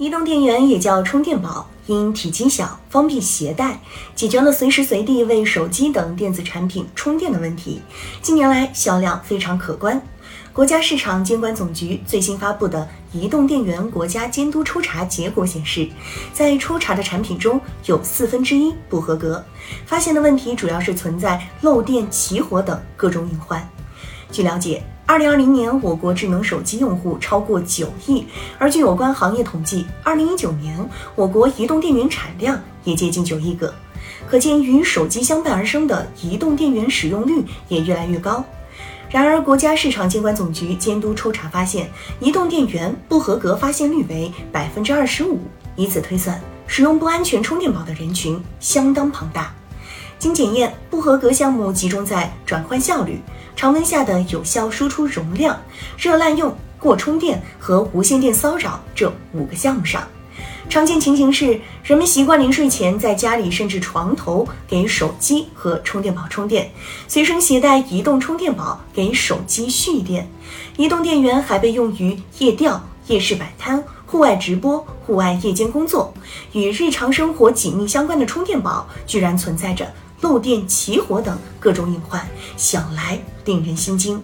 移动电源也叫充电宝，因体积小、方便携带，解决了随时随地为手机等电子产品充电的问题。近年来销量非常可观。国家市场监管总局最新发布的移动电源国家监督抽查结果显示，在抽查的产品中有四分之一不合格，发现的问题主要是存在漏电、起火等各种隐患。据了解。二零二零年，我国智能手机用户超过九亿，而据有关行业统计，二零一九年我国移动电源产量也接近九亿个，可见与手机相伴而生的移动电源使用率也越来越高。然而，国家市场监管总局监督抽查发现，移动电源不合格发现率为百分之二十五，以此推算，使用不安全充电宝的人群相当庞大。经检验，不合格项目集中在转换效率。常温下的有效输出容量、热滥用、过充电和无线电骚扰这五个项目上，常见情形是人们习惯临睡前在家里甚至床头给手机和充电宝充电，随身携带移动充电宝给手机蓄电。移动电源还被用于夜钓、夜市摆摊、户外直播、户外夜间工作，与日常生活紧密相关的充电宝居然存在着。漏电、起火等各种隐患，想来令人心惊。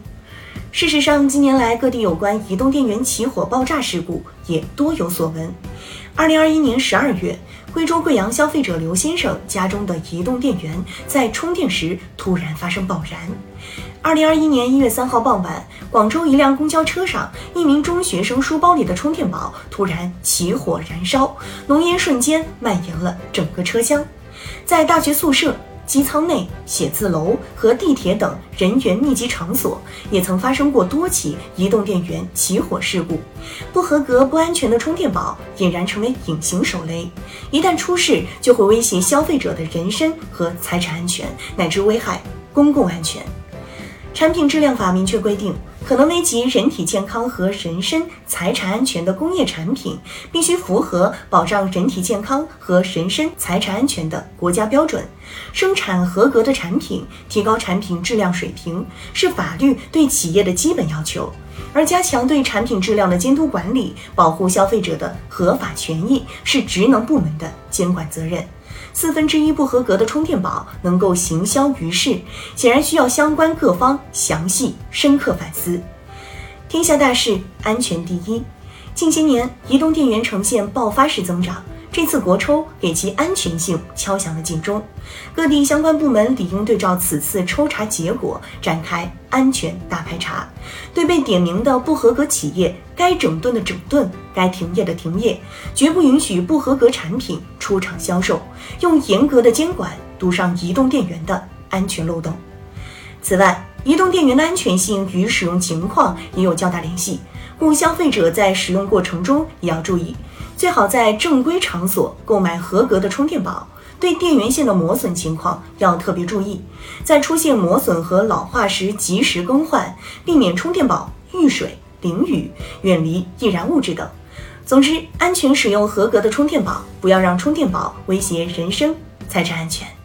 事实上，近年来各地有关移动电源起火、爆炸事故也多有所闻。二零二一年十二月，贵州贵阳消费者刘先生家中的移动电源在充电时突然发生爆燃。二零二一年一月三号傍晚，广州一辆公交车上，一名中学生书包里的充电宝突然起火燃烧，浓烟瞬间蔓延了整个车厢。在大学宿舍。机舱内、写字楼和地铁等人员密集场所也曾发生过多起移动电源起火事故。不合格、不安全的充电宝俨然成为隐形手雷，一旦出事，就会威胁消费者的人身和财产安全，乃至危害公共安全。产品质量法明确规定。可能危及人体健康和人身财产安全的工业产品，必须符合保障人体健康和人身财产安全的国家标准。生产合格的产品，提高产品质量水平，是法律对企业的基本要求。而加强对产品质量的监督管理，保护消费者的合法权益，是职能部门的监管责任。四分之一不合格的充电宝能够行销于世，显然需要相关各方详细深刻反思。天下大事，安全第一。近些年，移动电源呈现爆发式增长。这次国抽给其安全性敲响了警钟，各地相关部门理应对照此次抽查结果展开安全大排查，对被点名的不合格企业，该整顿的整顿，该停业的停业，绝不允许不合格产品出厂销售，用严格的监管堵上移动电源的安全漏洞。此外，移动电源的安全性与使用情况也有较大联系，故消费者在使用过程中也要注意。最好在正规场所购买合格的充电宝，对电源线的磨损情况要特别注意，在出现磨损和老化时及时更换，避免充电宝遇水淋雨，远离易燃物质等。总之，安全使用合格的充电宝，不要让充电宝威胁人身财产安全。